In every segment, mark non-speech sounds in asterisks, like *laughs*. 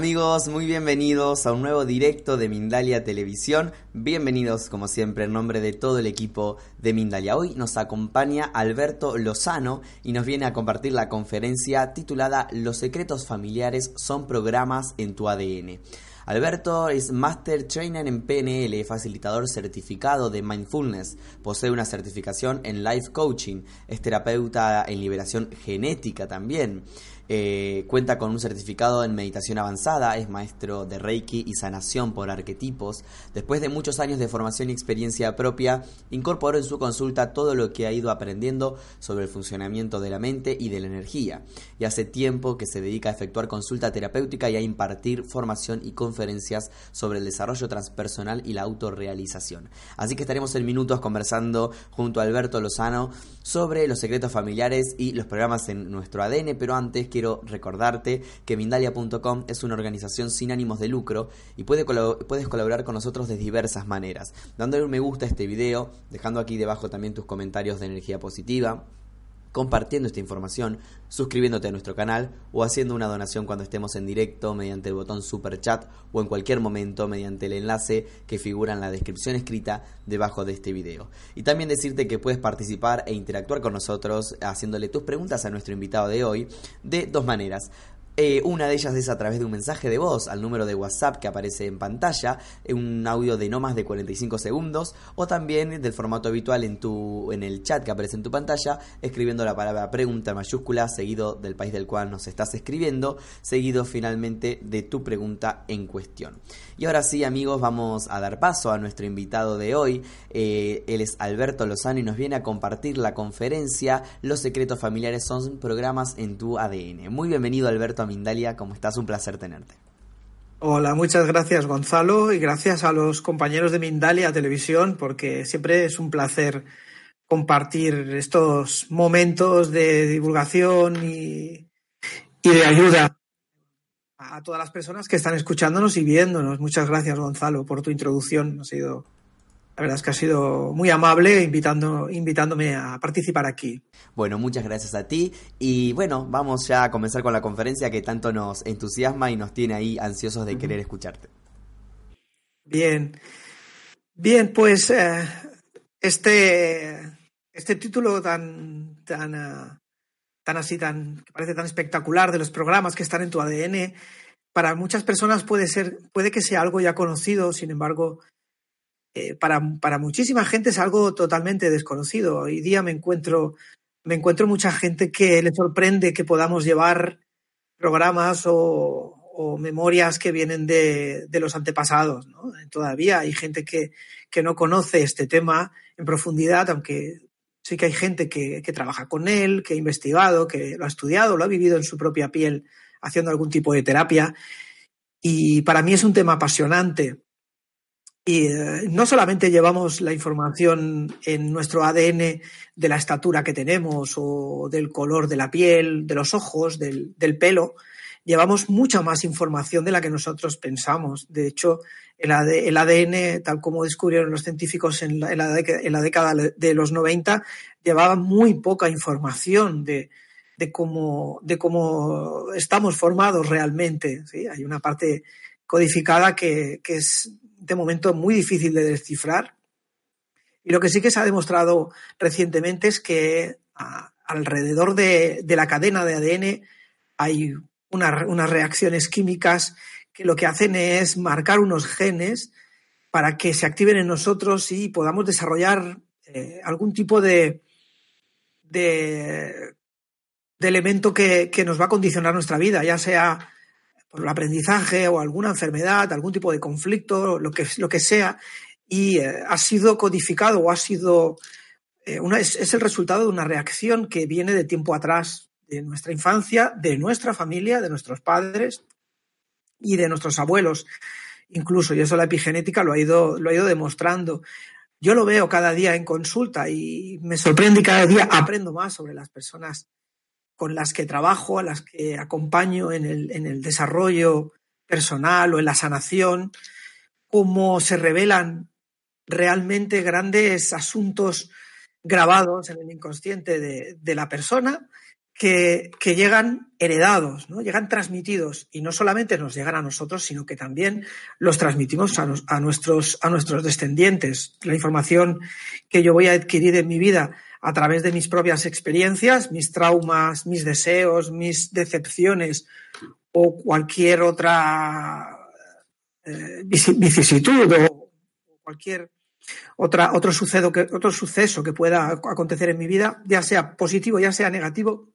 Amigos, muy bienvenidos a un nuevo directo de Mindalia Televisión. Bienvenidos, como siempre, en nombre de todo el equipo de Mindalia. Hoy nos acompaña Alberto Lozano y nos viene a compartir la conferencia titulada Los secretos familiares son programas en tu ADN. Alberto es Master Trainer en PNL, facilitador certificado de Mindfulness, posee una certificación en Life Coaching, es terapeuta en liberación genética también. Eh, cuenta con un certificado en meditación avanzada, es maestro de Reiki y sanación por arquetipos. Después de muchos años de formación y experiencia propia, incorporó en su consulta todo lo que ha ido aprendiendo sobre el funcionamiento de la mente y de la energía. Y hace tiempo que se dedica a efectuar consulta terapéutica y a impartir formación y conferencias sobre el desarrollo transpersonal y la autorrealización. Así que estaremos en minutos conversando junto a Alberto Lozano sobre los secretos familiares y los programas en nuestro ADN, pero antes quiero quiero recordarte que Mindalia.com es una organización sin ánimos de lucro y puedes colaborar con nosotros de diversas maneras. Dándole un me gusta a este video, dejando aquí debajo también tus comentarios de energía positiva compartiendo esta información, suscribiéndote a nuestro canal o haciendo una donación cuando estemos en directo mediante el botón super chat o en cualquier momento mediante el enlace que figura en la descripción escrita debajo de este video. Y también decirte que puedes participar e interactuar con nosotros haciéndole tus preguntas a nuestro invitado de hoy de dos maneras. Eh, una de ellas es a través de un mensaje de voz al número de WhatsApp que aparece en pantalla, un audio de no más de 45 segundos, o también del formato habitual en, tu, en el chat que aparece en tu pantalla, escribiendo la palabra pregunta mayúscula, seguido del país del cual nos estás escribiendo, seguido finalmente de tu pregunta en cuestión. Y ahora sí, amigos, vamos a dar paso a nuestro invitado de hoy. Eh, él es Alberto Lozano y nos viene a compartir la conferencia Los secretos familiares son programas en tu ADN. Muy bienvenido, Alberto, Mindalia. ¿Cómo estás? Un placer tenerte. Hola, muchas gracias Gonzalo y gracias a los compañeros de Mindalia Televisión porque siempre es un placer compartir estos momentos de divulgación y, y de ayuda a todas las personas que están escuchándonos y viéndonos. Muchas gracias, Gonzalo, por tu introducción. Ha sido, la verdad es que ha sido muy amable invitando, invitándome a participar aquí. Bueno, muchas gracias a ti. Y bueno, vamos ya a comenzar con la conferencia que tanto nos entusiasma y nos tiene ahí ansiosos de querer escucharte. Bien. Bien, pues eh, este, este título tan, tan, uh, tan así, tan, que parece tan espectacular de los programas que están en tu ADN, para muchas personas puede ser, puede que sea algo ya conocido, sin embargo, eh, para, para, muchísima gente es algo totalmente desconocido. Hoy día me encuentro, me encuentro mucha gente que le sorprende que podamos llevar programas o, memorias que vienen de, los antepasados. Todavía hay gente que, no conoce este tema en profundidad, aunque sí que hay gente que, trabaja con él, que ha investigado, que lo ha estudiado, lo ha vivido en su propia piel haciendo algún tipo de terapia. Y para mí es un tema apasionante. Y eh, no solamente llevamos la información en nuestro ADN de la estatura que tenemos o del color de la piel, de los ojos, del, pelo, llevamos mucha más información de la que nosotros pensamos. De hecho, el, ADN, tal como descubrieron los científicos en la, en la, década de los 90, llevaba muy poca información de, cómo, de cómo estamos formados realmente. ¿sí? Hay una parte codificada que es de momento muy difícil de descifrar. Y lo que sí que se ha demostrado recientemente es que alrededor de, de, la cadena de ADN hay unas reacciones químicas que lo que hacen es marcar unos genes para que se activen en nosotros y podamos desarrollar eh, algún tipo de, de, de elemento que, que, nos va a condicionar nuestra vida, ya sea por el aprendizaje o alguna enfermedad, algún tipo de conflicto, lo que, lo que sea, y eh, ha sido codificado o ha sido eh, una, es, el resultado de una reacción que viene de tiempo atrás, de nuestra infancia, de nuestra familia, de nuestros padres y de nuestros abuelos, incluso, y eso la epigenética lo ha ido, lo ha ido demostrando. Yo lo veo cada día en consulta y me sorprende y cada día aprendo más sobre las personas con las que trabajo, a las que acompaño en el, en el desarrollo personal o en la sanación, cómo se revelan realmente grandes asuntos grabados en el inconsciente de, de la persona que, que, llegan heredados, ¿no? llegan transmitidos y no solamente nos llegan a nosotros, sino que también los transmitimos a, nos, a, nuestros, a nuestros descendientes. La información que yo voy a adquirir en mi vida a través de mis propias experiencias, mis traumas, mis deseos, mis decepciones o cualquier otra eh, vicisitud o cualquier otra, otro, suceso que, otro suceso que pueda acontecer en mi vida, ya sea positivo, ya sea negativo,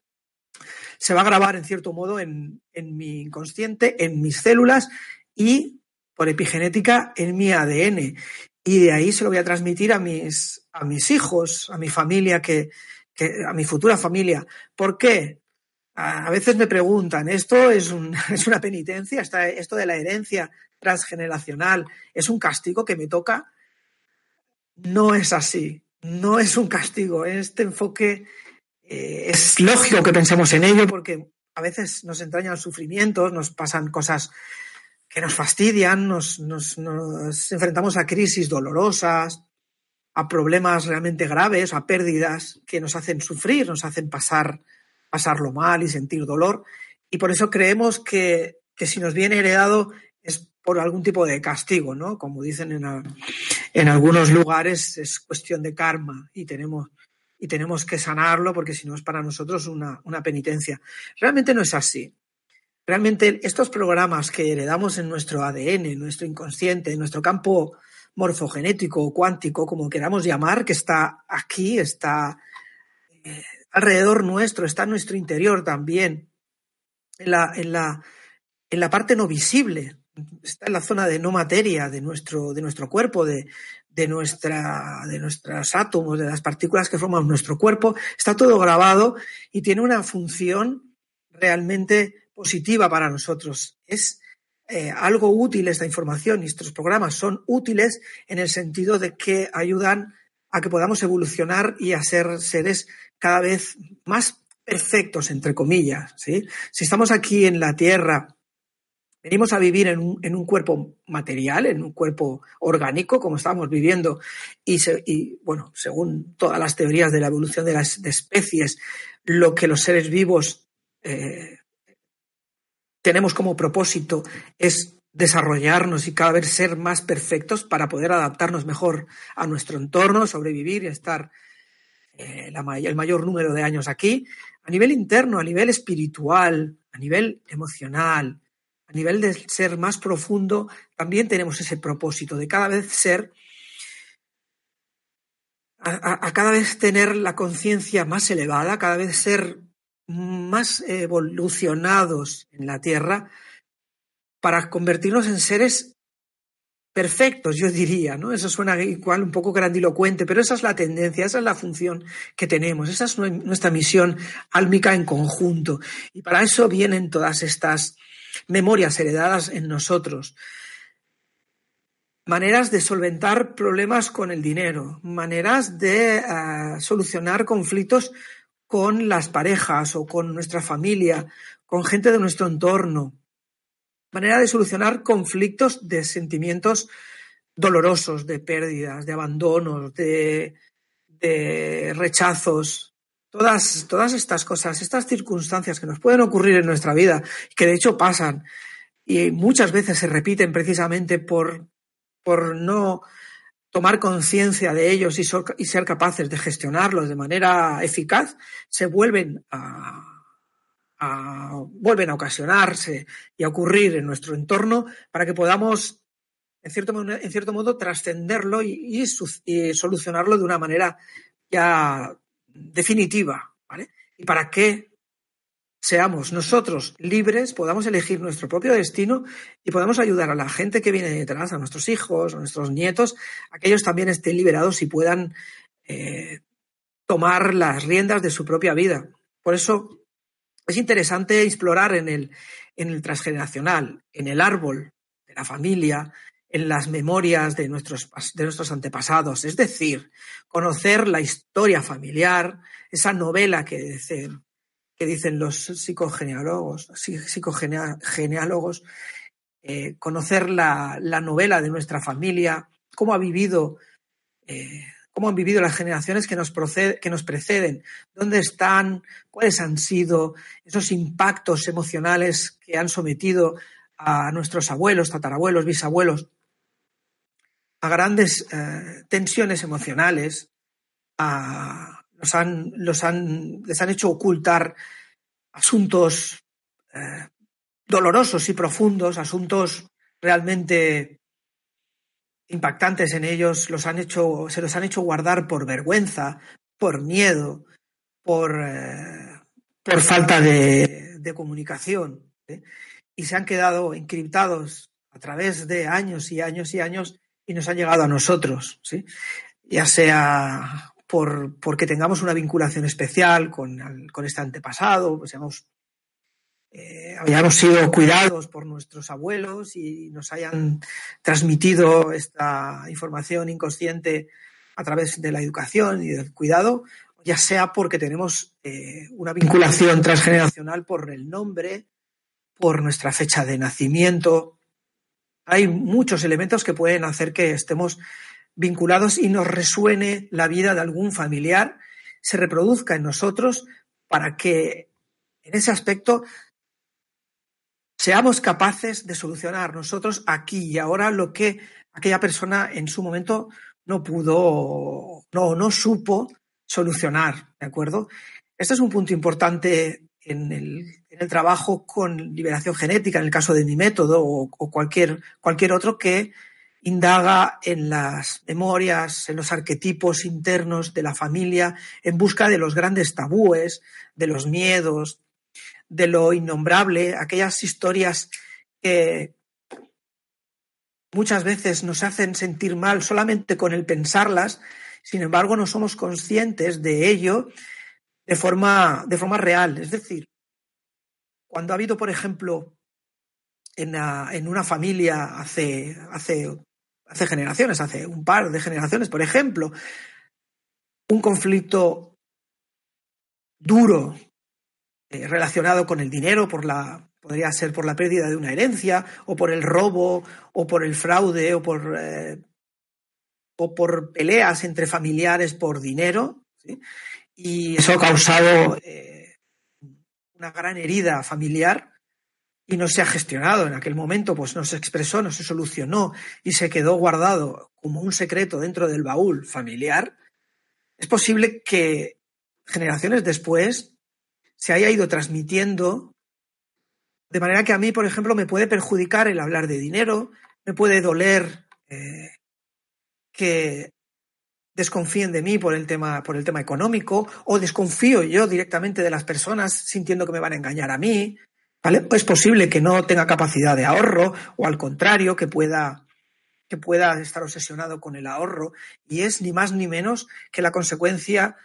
se va a grabar en cierto modo en, en mi inconsciente, en mis células y por epigenética en mi ADN. Y de ahí se lo voy a transmitir a mis, a mis hijos, a mi familia, que, que a mi futura familia. ¿Por qué? A veces me preguntan, ¿esto es, un, *laughs* es una penitencia? ¿Esto de la herencia transgeneracional es un castigo que me toca? No es así, no es un castigo. Este enfoque eh, es lógico que pensemos en ello porque a veces nos entrañan sufrimientos, nos pasan cosas que nos fastidian, nos, nos, nos enfrentamos a crisis dolorosas, a problemas realmente graves, a pérdidas que nos hacen sufrir, nos hacen pasar, pasarlo mal y sentir dolor. Y por eso creemos que, que si nos viene heredado es por algún tipo de castigo, ¿no? Como dicen en, en algunos lugares, es cuestión de karma y tenemos, y tenemos que sanarlo porque si no es para nosotros una, una penitencia. Realmente no es así. Realmente estos programas que heredamos en nuestro ADN, en nuestro inconsciente, en nuestro campo morfogenético o cuántico, como queramos llamar, que está aquí, está eh, alrededor nuestro, está en nuestro interior también, en la, en la, en la parte no visible, está en la zona de no materia de nuestro, de nuestro cuerpo, de, de, nuestra, de nuestros átomos, de las partículas que forman nuestro cuerpo, está todo grabado y tiene una función realmente positiva para nosotros. Es eh, algo útil esta información y estos programas son útiles en el sentido de que ayudan a que podamos evolucionar y a ser seres cada vez más perfectos, entre comillas. ¿sí? Si estamos aquí en la Tierra, venimos a vivir en un, en un cuerpo material, en un cuerpo orgánico, como estamos viviendo, y, se, bueno, según todas las teorías de la evolución de las de especies, lo que los seres vivos eh, tenemos como propósito es desarrollarnos y cada vez ser más perfectos para poder adaptarnos mejor a nuestro entorno, sobrevivir y estar eh, el mayor número de años aquí, a nivel interno, a nivel espiritual, a nivel emocional, a nivel de ser más profundo, también tenemos ese propósito de cada vez ser, a, a cada vez tener la conciencia más elevada, cada vez ser más evolucionados en la Tierra para convertirnos en seres perfectos, yo diría, ¿no? Eso suena igual un poco grandilocuente, pero esa es la tendencia, esa es la función que tenemos, esa es nuestra misión álmica en conjunto. Y para eso vienen todas estas memorias heredadas en nosotros. maneras de solventar problemas con el dinero, maneras de uh, solucionar conflictos con las parejas o con nuestra familia, con gente de nuestro entorno, manera de solucionar conflictos de sentimientos dolorosos, de pérdidas, de abandonos, de, de rechazos, todas, todas estas cosas, estas circunstancias que nos pueden ocurrir en nuestra vida, que de hecho pasan y muchas veces se repiten precisamente por, por no tomar conciencia de ellos y, ser capaces de gestionarlos de manera eficaz, se vuelven a, vuelven a ocasionarse y a ocurrir en nuestro entorno para que podamos, en cierto, en cierto modo, trascenderlo y, y, solucionarlo de una manera ya definitiva. ¿vale? Y para que seamos nosotros libres, podamos elegir nuestro propio destino y podamos ayudar a la gente que viene detrás, a nuestros hijos, a nuestros nietos, a que ellos también estén liberados y puedan eh, tomar las riendas de su propia vida. Por eso es interesante explorar en el, en el transgeneracional, en el árbol de la familia, en las memorias de nuestros, de nuestros antepasados, es decir, conocer la historia familiar, esa novela que que dicen los psicogenealogos, psicogenealogos eh, conocer la, la, novela de nuestra familia, cómo ha vivido eh, cómo han vivido las generaciones que nos, procede, que nos preceden, dónde están, cuáles han sido esos impactos emocionales que han sometido a nuestros abuelos, tatarabuelos, bisabuelos, a grandes eh, tensiones emocionales, a, los han, los han, les han hecho ocultar asuntos eh, dolorosos y profundos, asuntos realmente impactantes en ellos los han hecho, se los han hecho guardar por vergüenza, por miedo, por, eh, por falta de, de comunicación. ¿eh? Y se han quedado encriptados a través de años y años y años y nos han llegado a nosotros, ¿sí? ya sea por, porque tengamos una vinculación especial con, con este antepasado, pues seamos eh, hayamos sido cuidados por nuestros abuelos y nos hayan transmitido esta información inconsciente a través de la educación y del cuidado, ya sea porque tenemos eh, una vinculación transgeneracional por el nombre, por nuestra fecha de nacimiento. Hay muchos elementos que pueden hacer que estemos vinculados y nos resuene la vida de algún familiar, se reproduzca en nosotros para que en ese aspecto seamos capaces de solucionar nosotros aquí y ahora lo que aquella persona en su momento no pudo, no, no supo solucionar, ¿de acuerdo? Este es un punto importante en el, en el trabajo con liberación genética, en el caso de mi método o, cualquier, cualquier otro que indaga en las memorias, en los arquetipos internos de la familia, en busca de los grandes tabúes, de los miedos, de lo innombrable, aquellas historias que muchas veces nos hacen sentir mal solamente con el pensarlas, sin embargo no somos conscientes de ello de forma, de forma real. Es decir, cuando ha habido, por ejemplo, en, una familia hace, hace, hace generaciones, hace un par de generaciones, por ejemplo, un conflicto duro eh, relacionado con el dinero, por la, podría ser por la pérdida de una herencia, o por el robo, o por el fraude, o por, eh, o por peleas entre familiares por dinero. ¿sí? Y eso ha causado eh, una gran herida familiar y no se ha gestionado. En aquel momento, pues no se expresó, no se solucionó y se quedó guardado como un secreto dentro del baúl familiar, es posible que generaciones después se haya ido transmitiendo, de manera que a mí, por ejemplo, me puede perjudicar el hablar de dinero, me puede doler eh, que desconfíen de mí por el tema por el tema económico o desconfío yo directamente de las personas sintiendo que me van a engañar a mí es posible que no tenga capacidad de ahorro o al contrario que pueda que pueda estar obsesionado con el ahorro y es ni más ni menos que la consecuencia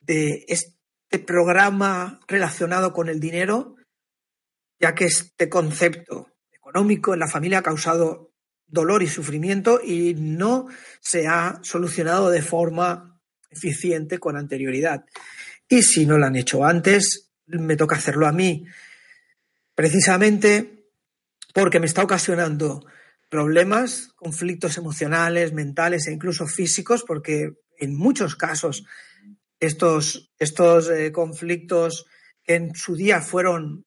de este programa relacionado con el dinero, ya que este concepto económico en la familia ha causado dolor y sufrimiento y no se ha solucionado de forma eficiente con anterioridad. Y si no lo han hecho antes, me toca hacerlo a mí, precisamente porque me está ocasionando problemas, conflictos emocionales, mentales e incluso físicos, porque en muchos casos estos, estos eh, conflictos que en su día fueron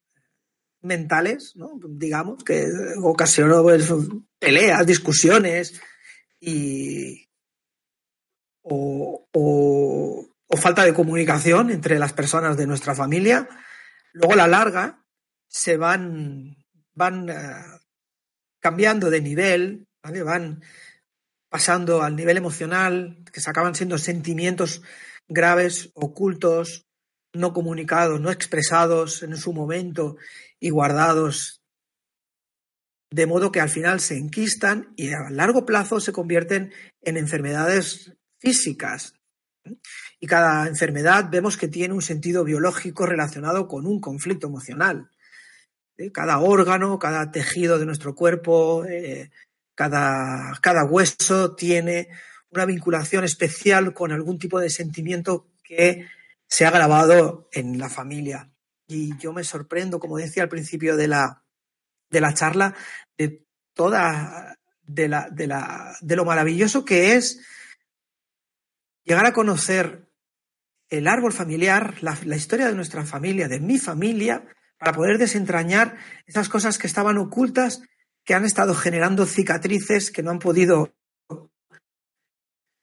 mentales, ¿no? digamos, que ocasionó pues, peleas, discusiones y, o, o, falta de comunicación entre las personas de nuestra familia, luego la larga se van, van eh, cambiando de nivel, van pasando al nivel emocional, que se acaban siendo sentimientos graves, ocultos, no comunicados, no expresados en su momento y guardados, de modo que al final se enquistan y a largo plazo se convierten en enfermedades físicas. Y cada enfermedad vemos que tiene un sentido biológico relacionado con un conflicto emocional. ¿Eh? Cada órgano, cada tejido de nuestro cuerpo, eh, cada, cada hueso tiene una vinculación especial con algún tipo de sentimiento que se ha grabado en la familia. Y yo me sorprendo, como decía al principio de la, de la charla, de toda, de, la, de, la, de lo maravilloso que es llegar a conocer el árbol familiar, la, la, historia de nuestra familia, de mi familia, para poder desentrañar esas cosas que estaban ocultas, que han estado generando cicatrices que no han podido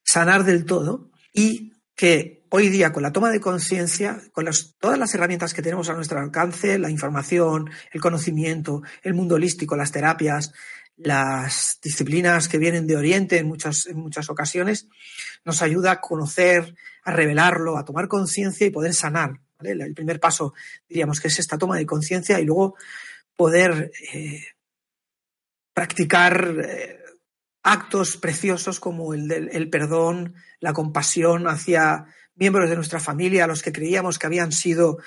sanar del todo y que hoy día con la toma de conciencia, con todas las herramientas que tenemos a nuestro alcance, la información, el conocimiento, el mundo holístico, las terapias, las disciplinas que vienen de Oriente en muchas, en muchas ocasiones, nos ayuda a conocer, a revelarlo, a tomar conciencia y poder sanar. El primer paso, diríamos que es esta toma de conciencia y luego poder eh, practicar eh, actos preciosos como el del perdón, la compasión hacia miembros de nuestra familia, a los que creíamos que habían sido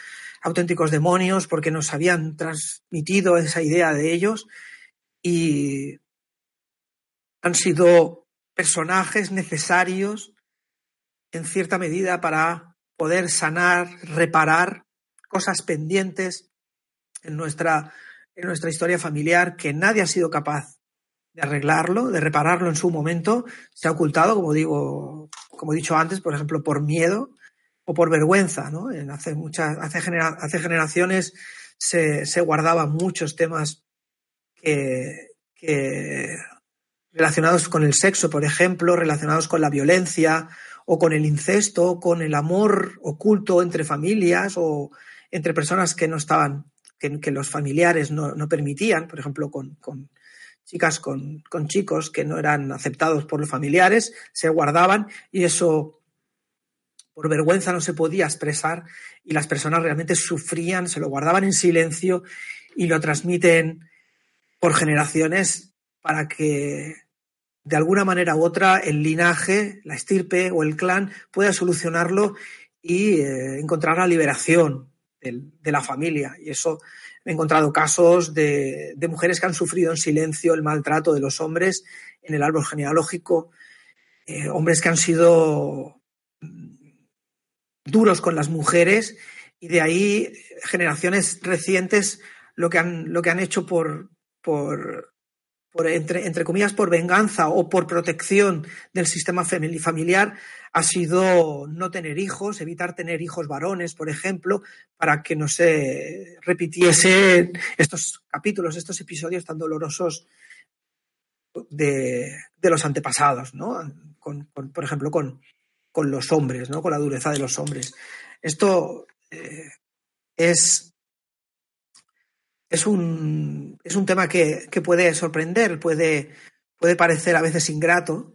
auténticos demonios porque nos habían transmitido esa idea de ellos. Y han sido personajes necesarios en cierta medida para poder sanar, reparar cosas pendientes en nuestra, en nuestra historia familiar que nadie ha sido capaz de arreglarlo, de repararlo en su momento, se ha ocultado, como digo, como he dicho antes, por ejemplo, por miedo o por vergüenza, ¿no? En hace muchas, hace, hace generaciones se, se, guardaban muchos temas que relacionados con el sexo, por ejemplo, relacionados con la violencia o con el incesto, con el amor oculto entre familias o entre personas que no estaban, que, los familiares no, permitían, por ejemplo, con, chicas con, chicos que no eran aceptados por los familiares, se guardaban y eso por vergüenza no se podía expresar y las personas realmente sufrían, se lo guardaban en silencio y lo transmiten por generaciones para que de alguna manera u otra el linaje, la estirpe o el clan pueda solucionarlo y eh, encontrar la liberación de, la familia. Y eso he encontrado casos de, mujeres que han sufrido en silencio el maltrato de los hombres en el árbol genealógico, eh, hombres que han sido duros con las mujeres y de ahí generaciones recientes lo que han, lo que han hecho por, por entre, comillas, por venganza o por protección del sistema familiar, ha sido no tener hijos, evitar tener hijos varones, por ejemplo, para que no se repitiesen estos capítulos, estos episodios tan dolorosos de, de los antepasados, ¿no? Con, por ejemplo, con, con, los hombres, ¿no? Con la dureza de los hombres. Esto eh, es es un, es un tema que, que puede sorprender, puede, puede parecer a veces ingrato.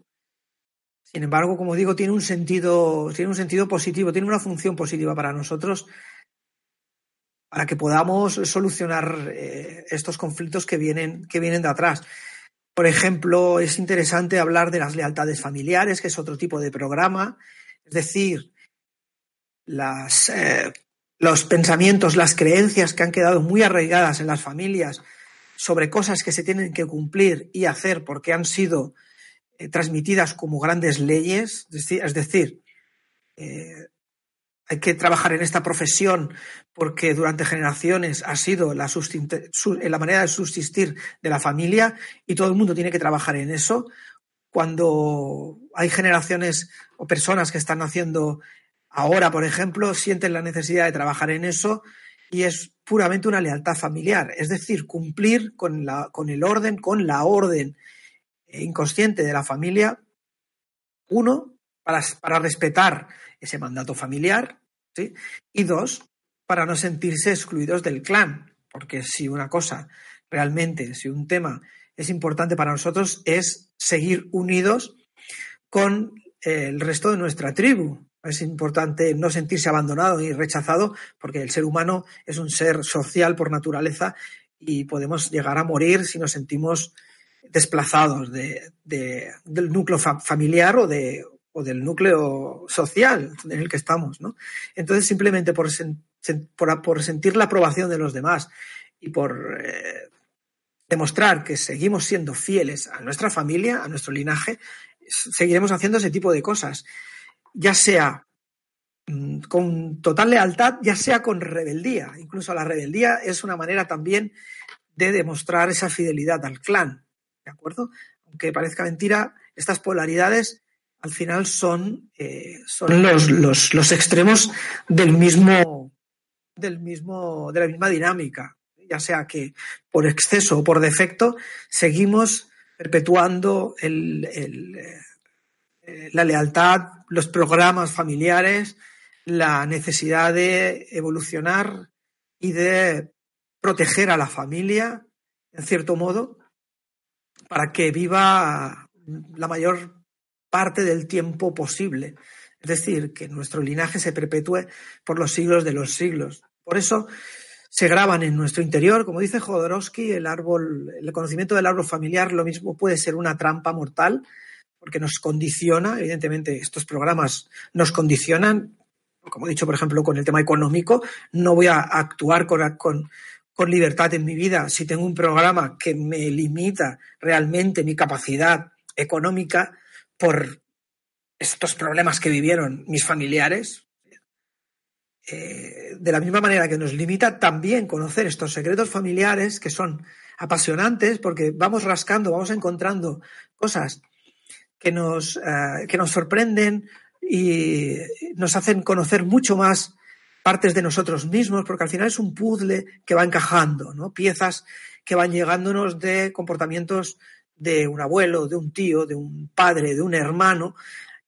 Sin embargo, como digo, tiene un sentido, tiene un sentido positivo, tiene una función positiva para nosotros para que podamos solucionar eh, estos conflictos que vienen, que vienen de atrás. Por ejemplo, es interesante hablar de las lealtades familiares, que es otro tipo de programa, es decir, las, eh, los pensamientos, las creencias que han quedado muy arraigadas en las familias sobre cosas que se tienen que cumplir y hacer porque han sido eh, transmitidas como grandes leyes, es decir, eh, hay que trabajar en esta profesión porque durante generaciones ha sido la, la, manera de subsistir de la familia y todo el mundo tiene que trabajar en eso. Cuando hay generaciones o personas que están haciendo ahora, por ejemplo, sienten la necesidad de trabajar en eso y es puramente una lealtad familiar, es decir, cumplir con, el orden, con la orden inconsciente de la familia, uno, para, para respetar ese mandato familiar, ¿sí? y dos, para no sentirse excluidos del clan, porque si una cosa realmente, si un tema es importante para nosotros, es seguir unidos con el resto de nuestra tribu. Es importante no sentirse abandonado y rechazado, porque el ser humano es un ser social por naturaleza y podemos llegar a morir si nos sentimos desplazados de, del núcleo familiar o, de, o del núcleo social en el que estamos. ¿no? Entonces, simplemente por, por, sentir la aprobación de los demás y por eh, demostrar que seguimos siendo fieles a nuestra familia, a nuestro linaje, seguiremos haciendo ese tipo de cosas, ya sea mm, con total lealtad, ya sea con rebeldía. Incluso la rebeldía es una manera también de demostrar esa fidelidad al clan. ¿De acuerdo? Aunque parezca mentira, estas polaridades al final son, eh, son los, los, los, extremos del mismo, del mismo, de la misma dinámica. Ya sea que por exceso o por defecto seguimos perpetuando el, eh, la lealtad, los programas familiares, la necesidad de evolucionar y de proteger a la familia, en cierto modo, para que viva la mayor parte del tiempo posible. Es decir, que nuestro linaje se perpetúe por los siglos de los siglos. Por eso se graban en nuestro interior, como dice Jodorowsky, el árbol, el conocimiento del árbol familiar, lo mismo puede ser una trampa mortal, porque nos condiciona, evidentemente estos programas nos condicionan, como he dicho, por ejemplo, con el tema económico, no voy a actuar con, con, con libertad en mi vida, si tengo un programa que me limita realmente mi capacidad económica por estos problemas que vivieron mis familiares, eh, de la misma manera que nos limita también conocer estos secretos familiares que son apasionantes porque vamos rascando, vamos encontrando cosas que nos, eh, que nos sorprenden y nos hacen conocer mucho más partes de nosotros mismos, porque al final es un puzzle que va encajando, ¿no? Piezas que van llegándonos de comportamientos de un abuelo, de un tío, de un padre, de un hermano,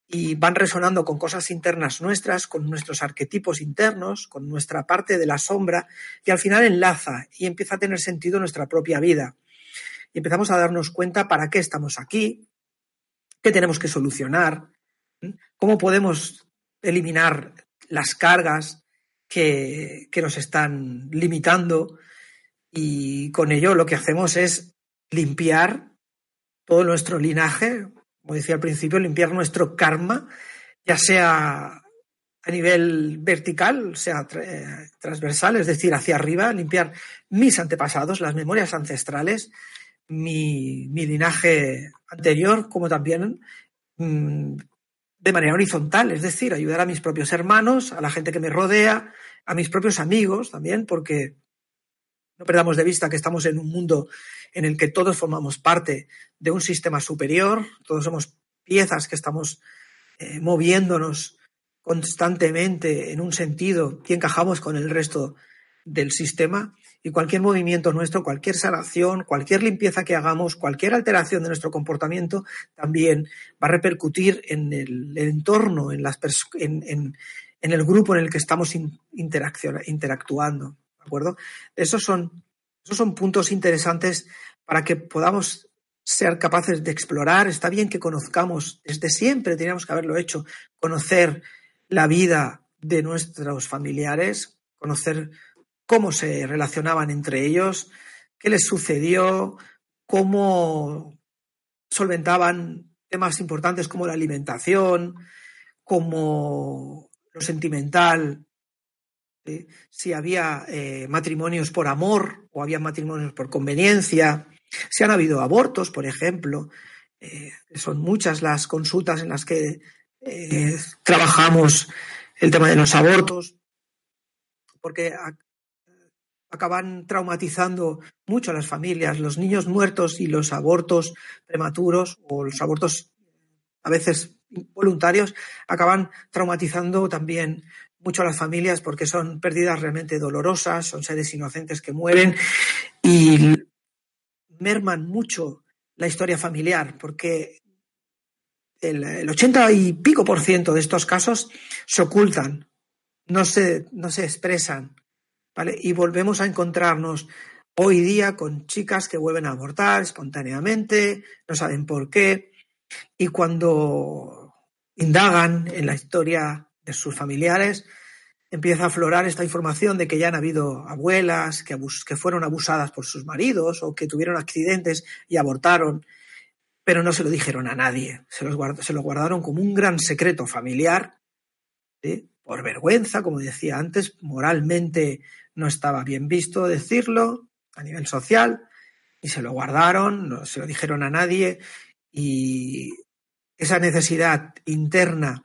y van resonando con cosas internas nuestras, con nuestros arquetipos internos, con nuestra parte de la sombra, y al final enlaza y empieza a tener sentido nuestra propia vida. Y empezamos a darnos cuenta para qué estamos aquí, qué tenemos que solucionar, cómo podemos eliminar las cargas, que, nos están limitando y con ello lo que hacemos es limpiar todo nuestro linaje, como decía al principio, limpiar nuestro karma, ya sea a nivel vertical, sea eh, transversal, es decir, hacia arriba, limpiar mis antepasados, las memorias ancestrales, mi, linaje anterior, como también mm, de manera horizontal, es decir, ayudar a mis propios hermanos, a la gente que me rodea, a mis propios amigos también, porque no perdamos de vista que estamos en un mundo en el que todos formamos parte de un sistema superior, todos somos piezas que estamos eh, moviéndonos constantemente en un sentido y encajamos con el resto del sistema y cualquier movimiento nuestro, cualquier sanación, cualquier limpieza que hagamos, cualquier alteración de nuestro comportamiento también va a repercutir en el, entorno, en, las en, el grupo en el que estamos interactuando. ¿De acuerdo? Esos son, esos son puntos interesantes para que podamos ser capaces de explorar. Está bien que conozcamos, desde siempre teníamos que haberlo hecho, conocer la vida de nuestros familiares, conocer cómo se relacionaban entre ellos, qué les sucedió, cómo solventaban temas importantes como la alimentación, como lo sentimental si había eh, matrimonios por amor o había matrimonios por conveniencia, si han habido abortos, por ejemplo. Eh, son muchas las consultas en las que eh, trabajamos el tema de los abortos, porque acaban traumatizando mucho a las familias. Los niños muertos y los abortos prematuros o los abortos a veces voluntarios acaban traumatizando también mucho a las familias porque son pérdidas realmente dolorosas, son seres inocentes que mueren y merman mucho la historia familiar porque el, 80 y pico por ciento de estos casos se ocultan, no se, no se expresan, Y volvemos a encontrarnos hoy día con chicas que vuelven a abortar espontáneamente, no saben por qué, y cuando indagan en la historia de sus familiares, empieza a aflorar esta información de que ya han habido abuelas que, que fueron abusadas por sus maridos o que tuvieron accidentes y abortaron, pero no se lo dijeron a nadie, se, los se lo guardaron como un gran secreto familiar, por vergüenza, como decía antes, moralmente no estaba bien visto decirlo a nivel social, y se lo guardaron, no se lo dijeron a nadie, y esa necesidad interna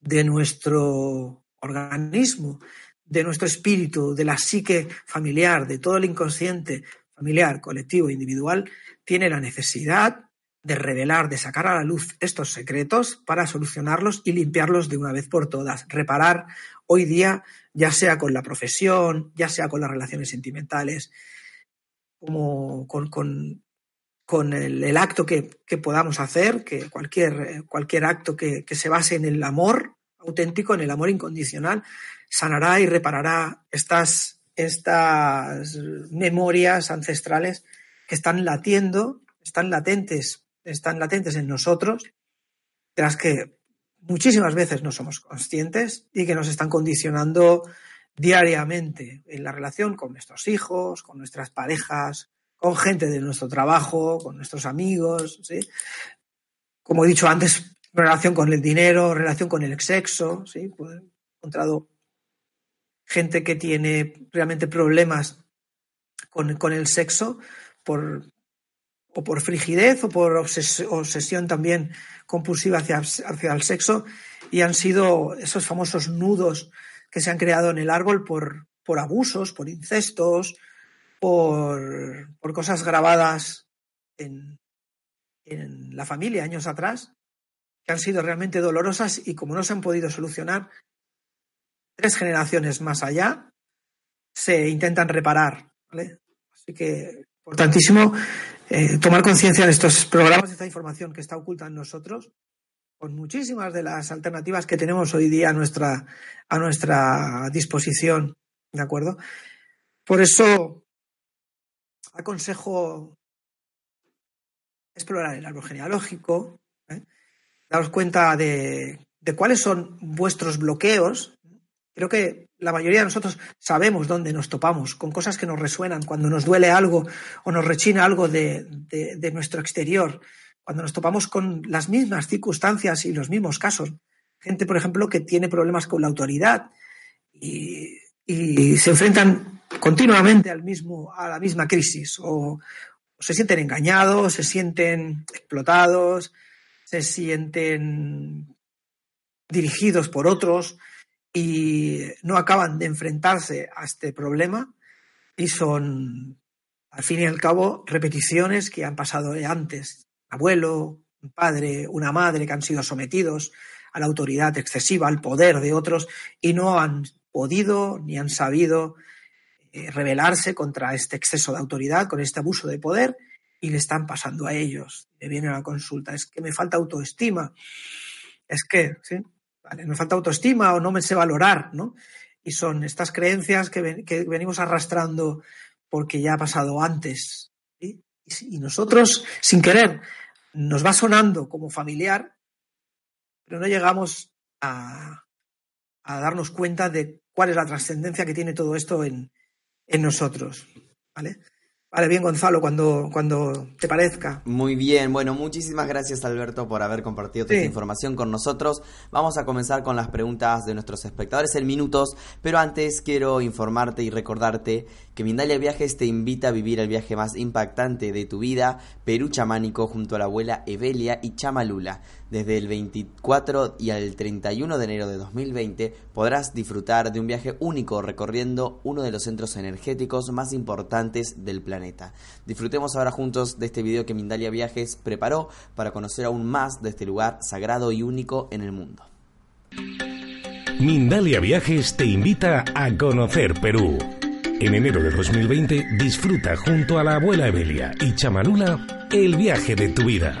de nuestro organismo, de nuestro espíritu, de la psique familiar, de todo el inconsciente familiar, colectivo, individual, tiene la necesidad de revelar, de sacar a la luz estos secretos para solucionarlos y limpiarlos de una vez por todas. Reparar hoy día, ya sea con la profesión, ya sea con las relaciones sentimentales, como con, el, acto que, podamos hacer, que cualquier, cualquier acto que, se base en el amor auténtico, en el amor incondicional, sanará y reparará estas, estas memorias ancestrales que están latiendo, están latentes, están latentes en nosotros, de las que muchísimas veces no somos conscientes y que nos están condicionando diariamente en la relación con nuestros hijos, con nuestras parejas, con gente de nuestro trabajo, con nuestros amigos, ¿sí? Como he dicho antes, relación con el dinero, relación con el sexo, ¿sí? Pues he encontrado gente que tiene realmente problemas con, el sexo por, o por frigidez o por obsesión también compulsiva hacia, hacia el sexo y han sido esos famosos nudos que se han creado en el árbol por, por abusos, por incestos, por, por cosas grabadas en, en la familia años atrás, que han sido realmente dolorosas y como no se han podido solucionar, tres generaciones más allá se intentan reparar. Así que, importantísimo eh, tomar conciencia de estos programas, de esta información que está oculta en nosotros, con muchísimas de las alternativas que tenemos hoy día a nuestra, a nuestra disposición. ¿De acuerdo? Por eso aconsejo explorar el árbol genealógico, ¿eh? daros cuenta de, cuáles son vuestros bloqueos. Creo que la mayoría de nosotros sabemos dónde nos topamos, con cosas que nos resuenan, cuando nos duele algo o nos rechina algo de, nuestro exterior, cuando nos topamos con las mismas circunstancias y los mismos casos. Gente, por ejemplo, que tiene problemas con la autoridad y, y se enfrentan continuamente al mismo, a la misma crisis o, se sienten engañados, se sienten explotados, se sienten dirigidos por otros y no acaban de enfrentarse a este problema y son, al fin y al cabo, repeticiones que han pasado antes. Un abuelo, un padre, una madre que han sido sometidos a la autoridad excesiva, al poder de otros y no han podido ni han sabido eh, rebelarse contra este exceso de autoridad, con este abuso de poder, y le están pasando a ellos. Le viene la consulta, es que me falta autoestima, es que, ¿sí? Vale, me falta autoestima o no me sé valorar, ¿no? Y son estas creencias que, venimos arrastrando porque ya ha pasado antes. Y, nosotros, sin querer, nos va sonando como familiar, pero no llegamos a, darnos cuenta de cuál es la trascendencia que tiene todo esto en, en nosotros. ¿vale? Vale, bien, Gonzalo, cuando, cuando te parezca. Muy bien, bueno, muchísimas gracias Alberto por haber compartido toda esta información con nosotros. Vamos a comenzar con las preguntas de nuestros espectadores en minutos, pero antes quiero informarte y recordarte que Mindalia Viajes te invita a vivir el viaje más impactante de tu vida, Perú chamánico junto a la abuela Evelia y Chamalula. Desde el 24 y al 31 de enero de 2020 podrás disfrutar de un viaje único recorriendo uno de los centros energéticos más importantes del planeta. Disfrutemos ahora juntos de este video que Mindalia Viajes preparó para conocer aún más de este lugar sagrado y único en el mundo. Mindalia Viajes te invita a conocer Perú. En enero de 2020 disfruta junto a la abuela Evelia y Chamanula el viaje de tu vida.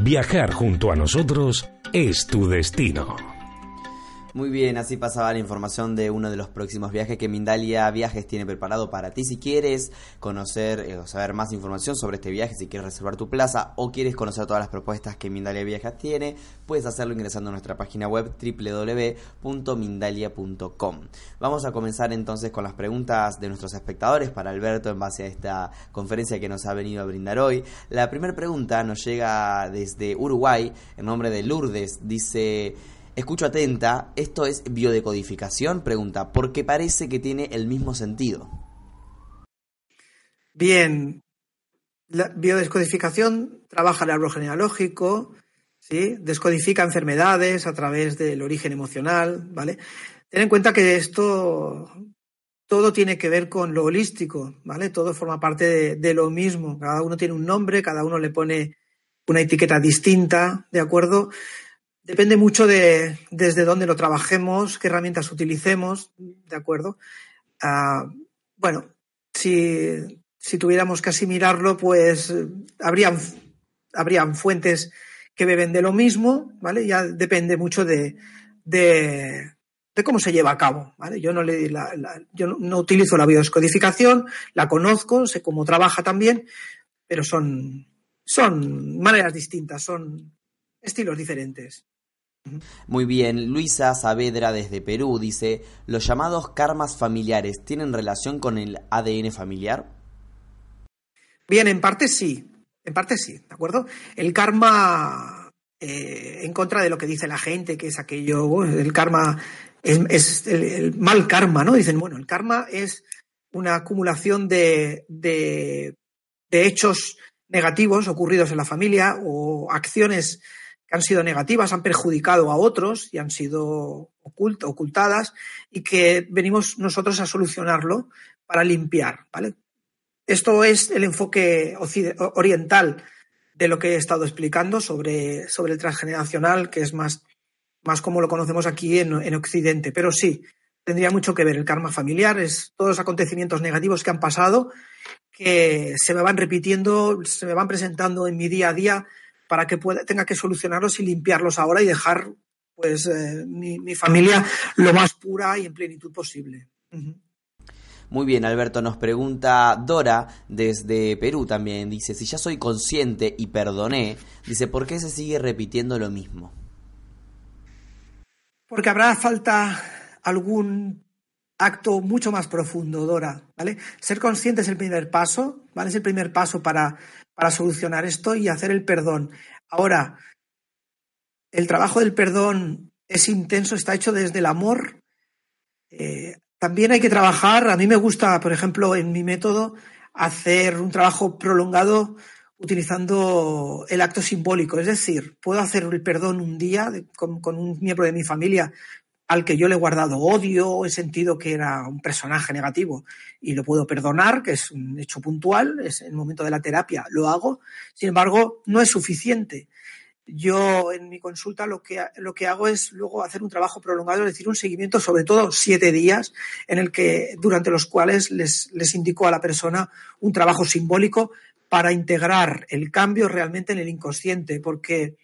Viajar junto a nosotros es tu destino. Muy bien, así pasaba la información de uno de los próximos viajes que Mindalia Viajes tiene preparado para ti. Si quieres conocer eh, o saber más información sobre este viaje, si quieres reservar tu plaza o quieres conocer todas las propuestas que Mindalia Viajes tiene, puedes hacerlo ingresando a nuestra página web www.mindalia.com. Vamos a comenzar entonces con las preguntas de nuestros espectadores para Alberto en base a esta conferencia que nos ha venido a brindar hoy. La primera pregunta nos llega desde Uruguay, en nombre de Lourdes. Dice... Escucho atenta, ¿esto es biodecodificación? Pregunta, porque parece que tiene el mismo sentido. Bien, la biodescodificación trabaja el árbol genealógico, ¿sí? descodifica enfermedades a través del origen emocional, ¿vale? Ten en cuenta que esto todo tiene que ver con lo holístico, ¿vale? Todo forma parte de, de, lo mismo. Cada uno tiene un nombre, cada uno le pone una etiqueta distinta, ¿de acuerdo? Depende mucho de desde dónde lo trabajemos, qué herramientas utilicemos, ¿de acuerdo? Uh, bueno, si, si, tuviéramos que asimilarlo, pues habrían, habrían fuentes que beben de lo mismo, ¿vale? Ya depende mucho de, de, cómo se lleva a cabo, ¿vale? Yo no le la, yo no, no utilizo la biodescodificación, la conozco, sé cómo trabaja también, pero son, son maneras distintas, son estilos diferentes. Muy bien, Luisa Saavedra desde Perú dice, ¿los llamados karmas familiares tienen relación con el ADN familiar? Bien, en parte sí, en parte sí, ¿de acuerdo? El karma, eh, en contra de lo que dice la gente, que es aquello, el karma es, el, mal karma, ¿no? Dicen, bueno, el karma es una acumulación de, de, de hechos negativos ocurridos en la familia o acciones que han sido negativas, han perjudicado a otros y han sido ocult ocultadas y que venimos nosotros a solucionarlo para limpiar, ¿vale? Esto es el enfoque oriental de lo que he estado explicando sobre, sobre el transgeneracional, que es más, más como lo conocemos aquí en, en Occidente. Pero sí, tendría mucho que ver el karma familiar, es todos los acontecimientos negativos que han pasado, que se me van repitiendo, se me van presentando en mi día a día para que pueda, tenga que solucionarlos y limpiarlos ahora y dejar pues eh, mi, mi, familia lo más pura y en plenitud posible. Uh -huh. Muy bien, Alberto, nos pregunta Dora desde Perú también. Dice, si ya soy consciente y perdoné, dice, ¿por qué se sigue repitiendo lo mismo? Porque habrá falta algún acto mucho más profundo, Dora, ¿vale? Ser consciente es el primer paso, ¿vale? Es el primer paso para para solucionar esto y hacer el perdón. Ahora, el trabajo del perdón es intenso, está hecho desde el amor. Eh, también hay que trabajar, a mí me gusta, por ejemplo, en mi método, hacer un trabajo prolongado utilizando el acto simbólico. Es decir, puedo hacer el perdón un día con, un miembro de mi familia al que yo le he guardado odio, he sentido que era un personaje negativo y lo puedo perdonar, que es un hecho puntual, es el momento de la terapia, lo hago. Sin embargo, no es suficiente. Yo en mi consulta lo que, lo que hago es luego hacer un trabajo prolongado, es decir, un seguimiento, sobre todo siete días, en el que, durante los cuales les, les indico a la persona un trabajo simbólico para integrar el cambio realmente en el inconsciente, porque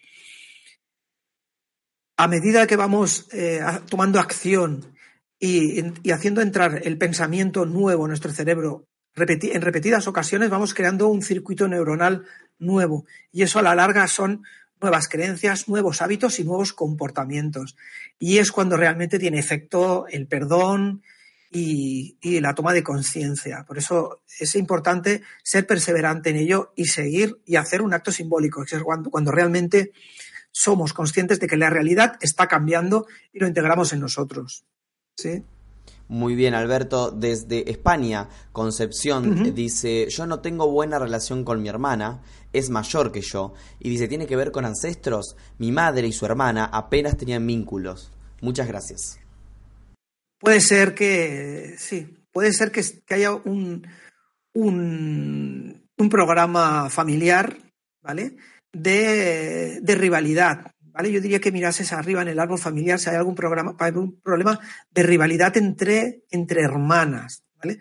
a medida que vamos eh, tomando acción y, haciendo entrar el pensamiento nuevo en nuestro cerebro en repetidas ocasiones, vamos creando un circuito neuronal nuevo. Y eso a la larga son nuevas creencias, nuevos hábitos y nuevos comportamientos. Y es cuando realmente tiene efecto el perdón y, y la toma de conciencia. Por eso es importante ser perseverante en ello y seguir y hacer un acto simbólico, es cuando, cuando realmente somos conscientes de que la realidad está cambiando y lo integramos en nosotros. ¿Sí? Muy bien, Alberto. Desde España, Concepción dice, yo no tengo buena relación con mi hermana, es mayor que yo, y dice, tiene que ver con ancestros. Mi madre y su hermana apenas tenían vínculos. Muchas gracias. Puede ser que, sí, puede ser que, haya un, un, un, programa familiar, ¿vale? De, rivalidad, yo diría que mirases arriba en el árbol familiar si hay algún, programa, algún problema de rivalidad entre, entre hermanas, ¿vale?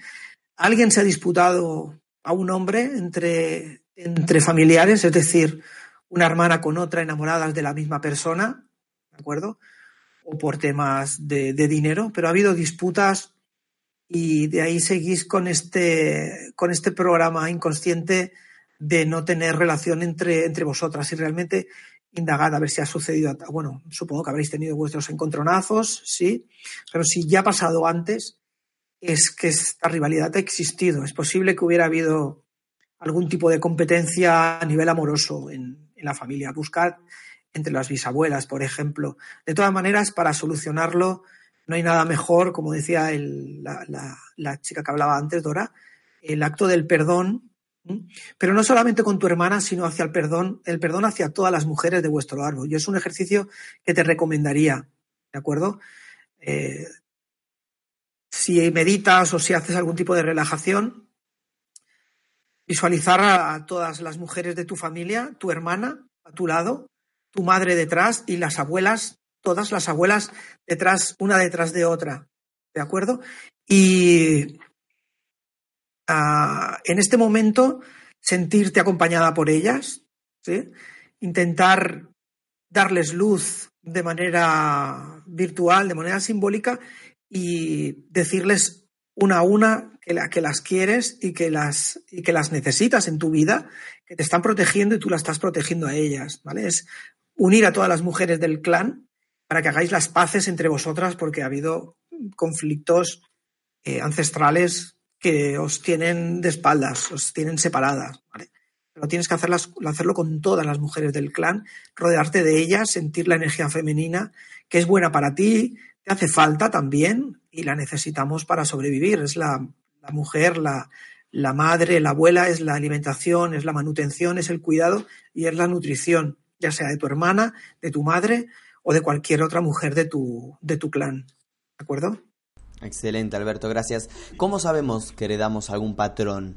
Alguien se ha disputado a un hombre entre, entre familiares, es decir, una hermana con otra enamoradas de la misma persona, ¿de acuerdo? O por temas de, de dinero, pero ha habido disputas y de ahí seguís con este, con este programa inconsciente de no tener relación entre, entre vosotras. Y realmente indagad a ver si ha sucedido. Bueno, supongo que habréis tenido vuestros encontronazos, sí, pero si ya ha pasado antes, es que esta rivalidad ha existido. Es posible que hubiera habido algún tipo de competencia a nivel amoroso en, en la familia. Buscad entre las bisabuelas, por ejemplo. De todas maneras, para solucionarlo, no hay nada mejor, como decía el, la, la, la chica que hablaba antes, Dora, el acto del perdón pero no solamente con tu hermana, sino hacia el perdón, el perdón hacia todas las mujeres de vuestro árbol. Y es un ejercicio que te recomendaría, ¿de acuerdo? Eh, si meditas o si haces algún tipo de relajación, visualizar a todas las mujeres de tu familia, tu hermana a tu lado, tu madre detrás y las abuelas, todas las abuelas detrás, una detrás de otra, ¿de acuerdo? Y en este momento sentirte acompañada por ellas, intentar darles luz de manera virtual, de manera simbólica y decirles una a una que, las quieres y que las, y que las necesitas en tu vida, que te están protegiendo y tú las estás protegiendo a ellas. Es unir a todas las mujeres del clan para que hagáis las paces entre vosotras porque ha habido conflictos eh, ancestrales que os tienen de espaldas, os tienen separadas, ¿vale? Pero tienes que hacerlo con todas las mujeres del clan, rodearte de ellas, sentir la energía femenina, que es buena para ti, te hace falta también y la necesitamos para sobrevivir. Es la, la mujer, la, la madre, la abuela, es la alimentación, es la manutención, es el cuidado y es la nutrición, ya sea de tu hermana, de tu madre o de cualquier otra mujer de tu, de tu clan. ¿De acuerdo? Excelente, Alberto, gracias. ¿Cómo sabemos que heredamos algún patrón?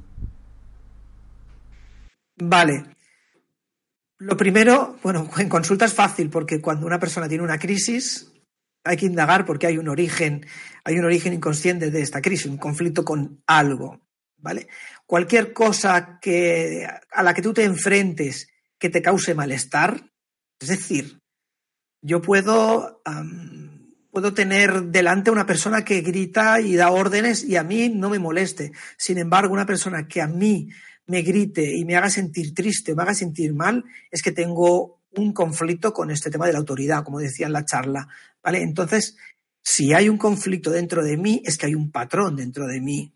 Vale. Lo primero, bueno, *laughs* en consulta es fácil porque cuando una persona tiene una crisis hay que indagar porque hay un origen, hay un origen inconsciente de esta crisis, un conflicto con algo, ¿vale? Cualquier cosa que a la que tú te enfrentes que te cause malestar, es decir, yo puedo puedo tener delante una persona que grita y da órdenes y a mí no me moleste. Sin embargo, una persona que a mí me grite y me haga sentir triste o me haga sentir mal, es que tengo un conflicto con este tema de la autoridad, como decía en la charla. ¿Vale? Entonces, si hay un conflicto dentro de mí, es que hay un patrón dentro de mí.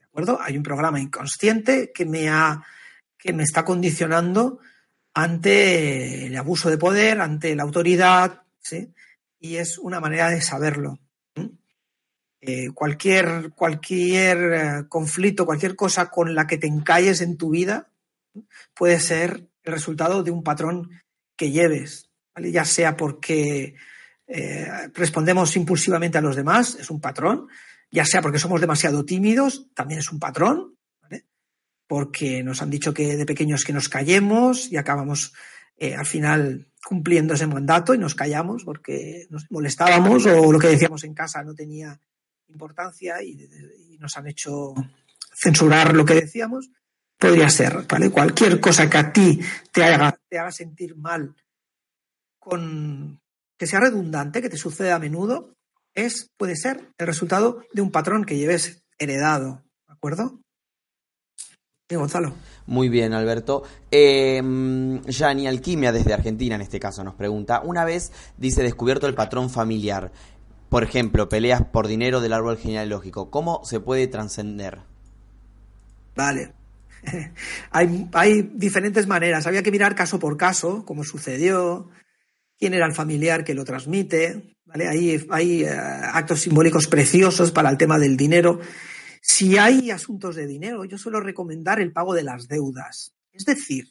¿De acuerdo? Hay un programa inconsciente que me ha, que me está condicionando ante el abuso de poder, ante la autoridad, ¿sí? Y es una manera de saberlo. Eh, cualquier, eh, conflicto, cualquier cosa con la que te encalles en tu vida puede ser el resultado de un patrón que lleves, ya sea porque eh, respondemos impulsivamente a los demás, es un patrón, ya sea porque somos demasiado tímidos, también es un patrón, porque nos han dicho que de pequeños que nos callemos y acabamos al final cumpliendo ese mandato y nos callamos porque nos molestábamos o lo que decíamos en casa no tenía importancia y, nos han hecho censurar lo que decíamos. podría ser, ¿vale? Cualquier cosa que a ti te haga, te haga sentir mal con que sea redundante, que te suceda a menudo, es, puede ser el resultado de un patrón que lleves heredado, ¿de acuerdo? Gonzalo. Muy bien, Alberto. Eh, Yani Alquimia, desde Argentina en este caso, nos pregunta, una vez dice descubierto el patrón familiar, por ejemplo, peleas por dinero del árbol genealógico, ¿cómo se puede trascender? Vale. *laughs* hay, hay diferentes maneras. Había que mirar caso por caso, cómo sucedió, quién era el familiar que lo transmite. ¿vale? Hay, hay eh, actos simbólicos preciosos para el tema del dinero. Si hay asuntos de dinero, yo suelo recomendar el pago de las deudas. Es decir,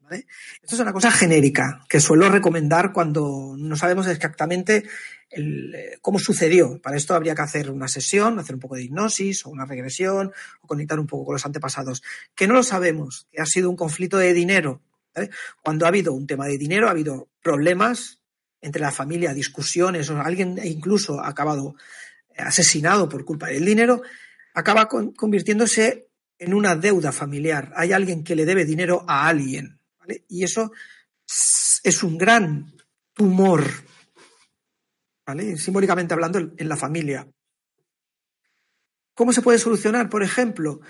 ¿vale? esto es una cosa genérica que suelo recomendar cuando no sabemos exactamente eh, cómo sucedió. Para esto habría que hacer una sesión, hacer un poco de hipnosis o una regresión o conectar un poco con los antepasados. Que no lo sabemos, que ha sido un conflicto de dinero. ¿vale? Cuando ha habido un tema de dinero, ha habido problemas entre la familia, discusiones, o alguien incluso ha acabado asesinado por culpa del dinero, acaba con, convirtiéndose en una deuda familiar. Hay alguien que le debe dinero a alguien. ¿vale? Y eso es un gran tumor, ¿vale? simbólicamente hablando, en la familia. ¿Cómo se puede solucionar? Por ejemplo,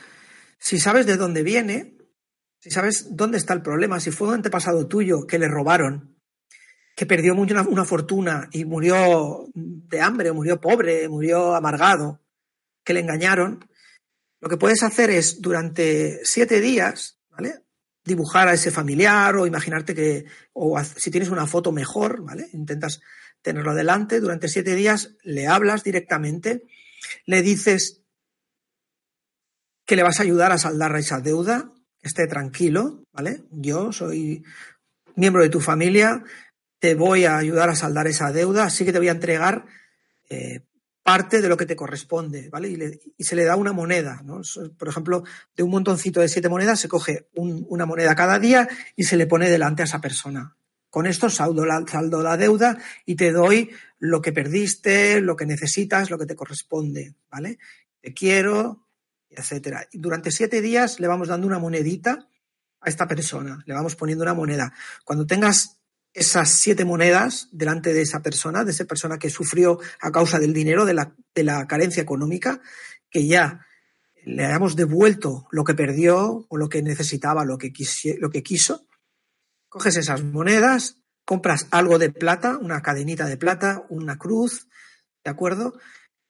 si sabes de dónde viene, si sabes dónde está el problema, si fue un antepasado tuyo que le robaron, que perdió una, fortuna y murió de hambre, murió pobre, murió amargado, que le engañaron, lo que puedes hacer es durante siete días, ¿vale? Dibujar a ese familiar o imaginarte que, o si tienes una foto mejor, ¿vale? Intentas tenerlo delante, durante siete días le hablas directamente, le dices que le vas a ayudar a saldar esa deuda, esté tranquilo, ¿vale? Yo soy miembro de tu familia, te voy a ayudar a saldar esa deuda, así que te voy a entregar eh, parte de lo que te corresponde, ¿vale? Y, se le da una moneda, ¿no? Por ejemplo, de un montoncito de siete monedas se coge un, una moneda cada día y se le pone delante a esa persona. Con esto saldo la, saldo la deuda y te doy lo que perdiste, lo que necesitas, lo que te corresponde, ¿vale? Te quiero, etcétera. Y durante siete días le vamos dando una monedita a esta persona, le vamos poniendo una moneda. Cuando tengas esas siete monedas delante de esa persona, de esa persona que sufrió a causa del dinero, de la, de la carencia económica, que ya le hayamos devuelto lo que perdió o lo que necesitaba, lo que, lo que quiso. Coges esas monedas, compras algo de plata, una cadenita de plata, una cruz, ¿de acuerdo?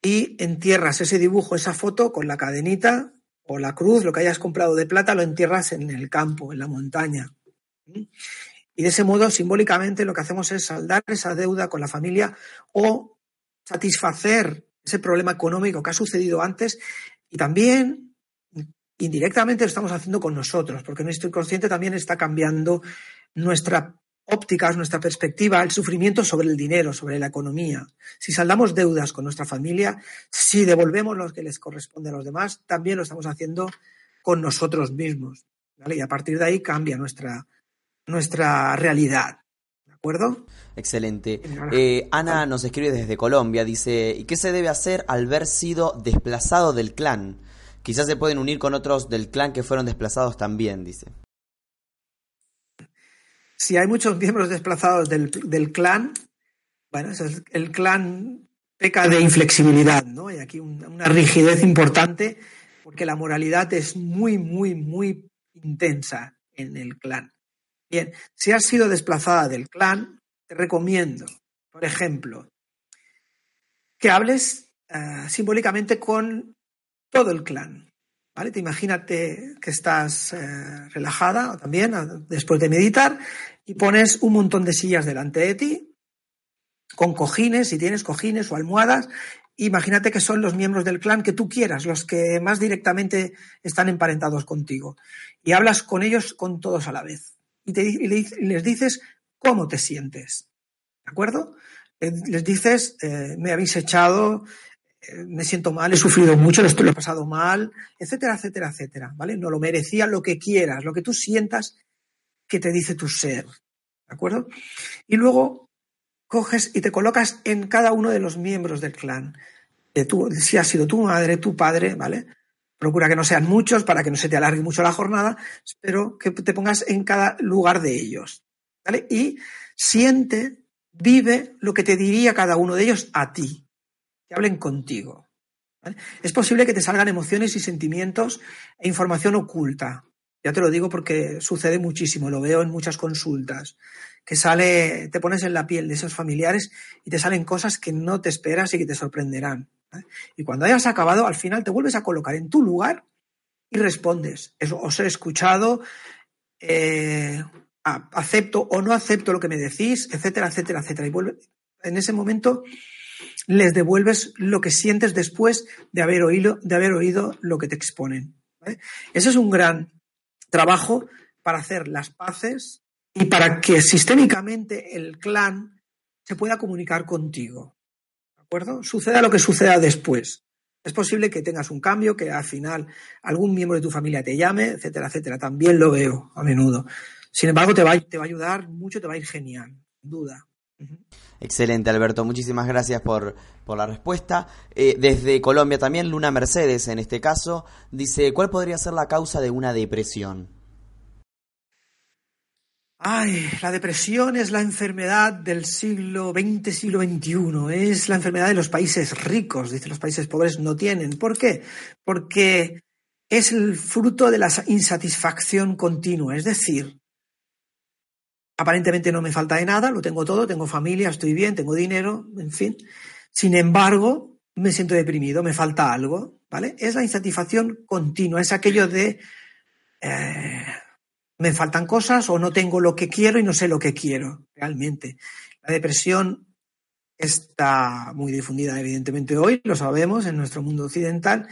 Y entierras ese dibujo, esa foto con la cadenita o la cruz, lo que hayas comprado de plata, lo entierras en el campo, en la montaña. Y de ese modo, simbólicamente, lo que hacemos es saldar esa deuda con la familia o satisfacer ese problema económico que ha sucedido antes y también indirectamente lo estamos haciendo con nosotros, porque nuestro inconsciente también está cambiando nuestra óptica, nuestra perspectiva, el sufrimiento sobre el dinero, sobre la economía. Si saldamos deudas con nuestra familia, si devolvemos lo que les corresponde a los demás, también lo estamos haciendo con nosotros mismos. Y a partir de ahí cambia nuestra, nuestra realidad. ¿De acuerdo? Excelente. Eh, Ana nos escribe desde Colombia, dice, ¿y qué se debe hacer al ver sido desplazado del clan? Quizás se pueden unir con otros del clan que fueron desplazados también, dice. Si hay muchos miembros desplazados del, del clan, bueno, el, el, clan peca de inflexibilidad, ¿no? Hay aquí una, una rigidez importante porque la moralidad es muy, muy, muy intensa en el clan. Bien, si has sido desplazada del clan, te recomiendo, por ejemplo, que hables uh, simbólicamente con todo el clan. ¿Vale? Te imagínate que estás eh, relajada también después de meditar y pones un montón de sillas delante de ti, con cojines, si tienes cojines o almohadas. Imagínate que son los miembros del clan que tú quieras, los que más directamente están emparentados contigo. Y hablas con ellos, con todos a la vez y, les dices cómo te sientes. ¿De acuerdo? Les dices, eh, me habéis echado, eh, me siento mal, he sufrido mucho, lo he pasado mal, etcétera, etcétera, etcétera. ¿Vale? No lo merecía, lo que quieras, lo que tú sientas que te dice tu ser. ¿De acuerdo? Y luego coges y te colocas en cada uno de los miembros del clan. De tu, si ha sido tu madre, tu padre, ¿vale? Procura que no sean muchos para que no se te alargue mucho la jornada, pero que te pongas en cada lugar de ellos. ¿vale? Y siente, vive lo que te diría cada uno de ellos a ti, que hablen contigo. Es posible que te salgan emociones y sentimientos e información oculta. Ya te lo digo porque sucede muchísimo, lo veo en muchas consultas, que sale, te pones en la piel de esos familiares y te salen cosas que no te esperas y que te sorprenderán. Y cuando hayas acabado, al final te vuelves a colocar en tu lugar y respondes. Os he escuchado, eh, acepto o no acepto lo que me decís, etcétera, etcétera, etcétera. Y en ese momento les devuelves lo que sientes después de haber oído, de haber oído lo que te exponen. Ese es un gran trabajo para hacer las paces y para que sistémicamente el clan se pueda comunicar contigo. ¿De acuerdo? Suceda lo que suceda después. Es posible que tengas un cambio, que al final algún miembro de tu familia te llame, etcétera, etcétera. También lo veo a menudo. Sin embargo, te va, te va a ayudar mucho, te va a ir genial, duda. Excelente, Alberto. Muchísimas gracias por, la respuesta. Eh, desde Colombia también, Luna Mercedes, en este caso, dice, ¿cuál podría ser la causa de una depresión? Ay, la depresión es la enfermedad del siglo XX, siglo XXI. Es la enfermedad de los países ricos. Dice, los países pobres no tienen. ¿Por qué? Porque es el fruto de la insatisfacción continua. Es decir, Aparentemente no me falta de nada, lo tengo todo, tengo familia, estoy bien, tengo dinero, en fin. Sin embargo, me siento deprimido, me falta algo, ¿vale? Es la insatisfacción continua, es aquello de eh, me faltan cosas o no tengo lo que quiero y no sé lo que quiero, realmente. La depresión está muy difundida, evidentemente, hoy, lo sabemos, en nuestro mundo occidental,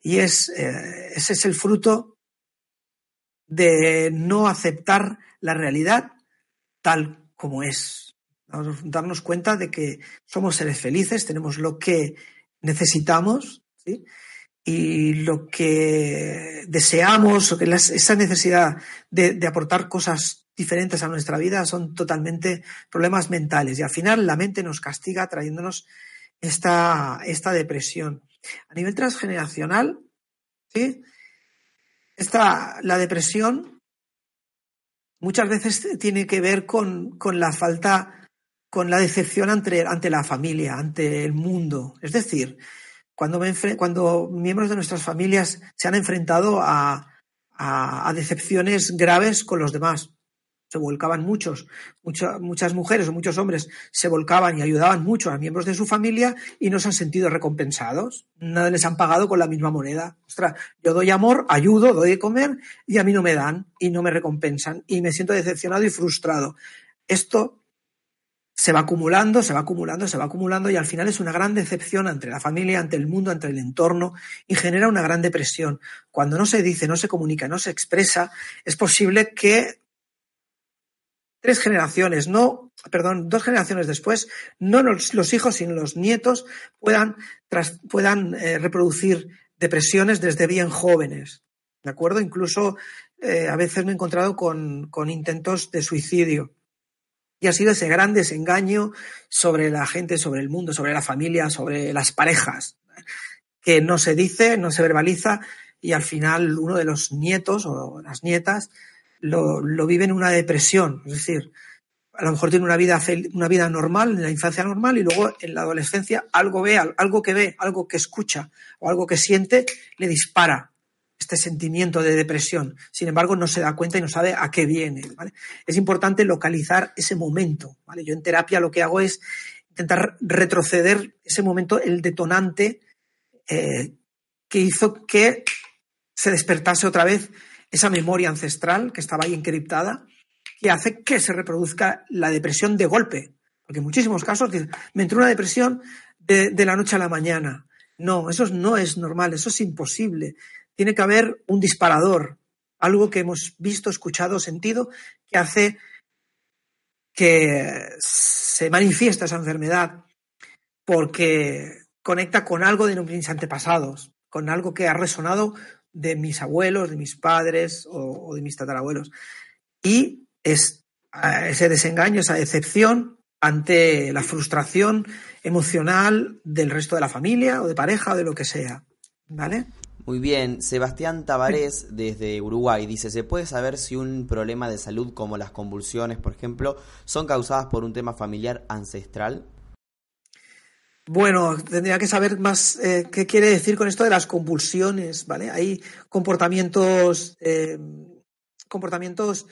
y es, eh, ese es el fruto de no aceptar la realidad tal como es. Vamos a darnos cuenta de que somos seres felices, tenemos lo que necesitamos, y lo que deseamos, o que esa necesidad de, aportar cosas diferentes a nuestra vida son totalmente problemas mentales. Y al final la mente nos castiga trayéndonos esta, esta depresión. A nivel transgeneracional, ¿sí? Esta, la depresión muchas veces tiene que ver con, la falta, con la decepción ante, ante, la familia, ante el mundo. Es decir, cuando, cuando miembros de nuestras familias se han enfrentado a, a decepciones graves con los demás se volcaban muchos, muchas mujeres o muchos hombres se volcaban y ayudaban mucho a miembros de su familia y no se han sentido recompensados. Nada les han pagado con la misma moneda. Ostras, yo doy amor, ayudo, doy de comer y a mí no me dan y no me recompensan y me siento decepcionado y frustrado. Esto se va acumulando, se va acumulando, se va acumulando y al final es una gran decepción ante la familia, ante el mundo, ante el entorno y genera una gran depresión. Cuando no se dice, no se comunica, no se expresa, es posible que tres generaciones, no, perdón, dos generaciones después, no los, hijos sino los nietos puedan, puedan eh, reproducir depresiones desde bien jóvenes. ¿De acuerdo? Incluso eh, a veces me he encontrado con, con intentos de suicidio. Y ha sido ese gran desengaño sobre la gente, sobre el mundo, sobre la familia, sobre las parejas, que no se dice, no se verbaliza y al final uno de los nietos o las nietas lo, lo vive en una depresión. Es decir, a lo mejor tiene una vida, una vida normal, en la infancia normal, y luego en la adolescencia algo ve, algo que ve, algo que escucha o algo que siente, le dispara este sentimiento de depresión. Sin embargo, no se da cuenta y no sabe a qué viene. Es importante localizar ese momento. ¿vale? Yo en terapia lo que hago es intentar retroceder ese momento, el detonante eh, que hizo que se despertase otra vez esa memoria ancestral que estaba ahí encriptada, que hace que se reproduzca la depresión de golpe. Porque en muchísimos casos me entró una depresión de, la noche a la mañana. No, eso no es normal, eso es imposible. Tiene que haber un disparador, algo que hemos visto, escuchado, sentido, que hace que se manifiesta esa enfermedad porque conecta con algo de mis antepasados, con algo que ha resonado de mis abuelos, de mis padres o, de mis tatarabuelos. Y es ese desengaño, esa decepción ante la frustración emocional del resto de la familia o de pareja o de lo que sea. ¿Vale? Muy bien, Sebastián Tabarés desde Uruguay dice, ¿se puede saber si un problema de salud como las convulsiones, por ejemplo, son causadas por un tema familiar ancestral? Bueno, tendría que saber más eh, qué quiere decir con esto de las convulsiones, ¿vale? Hay comportamientos, eh, comportamientos